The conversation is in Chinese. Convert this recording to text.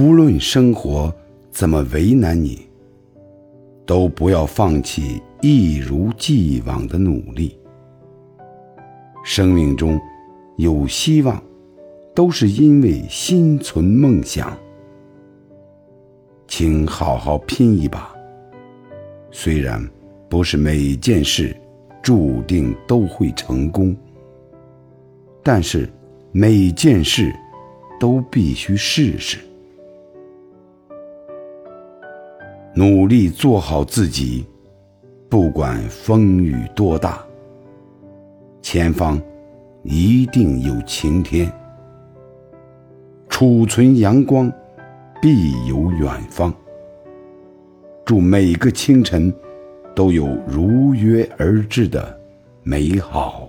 无论生活怎么为难你，都不要放弃一如既往的努力。生命中有希望，都是因为心存梦想。请好好拼一把。虽然不是每件事注定都会成功，但是每件事都必须试试。努力做好自己，不管风雨多大，前方一定有晴天。储存阳光，必有远方。祝每个清晨都有如约而至的美好。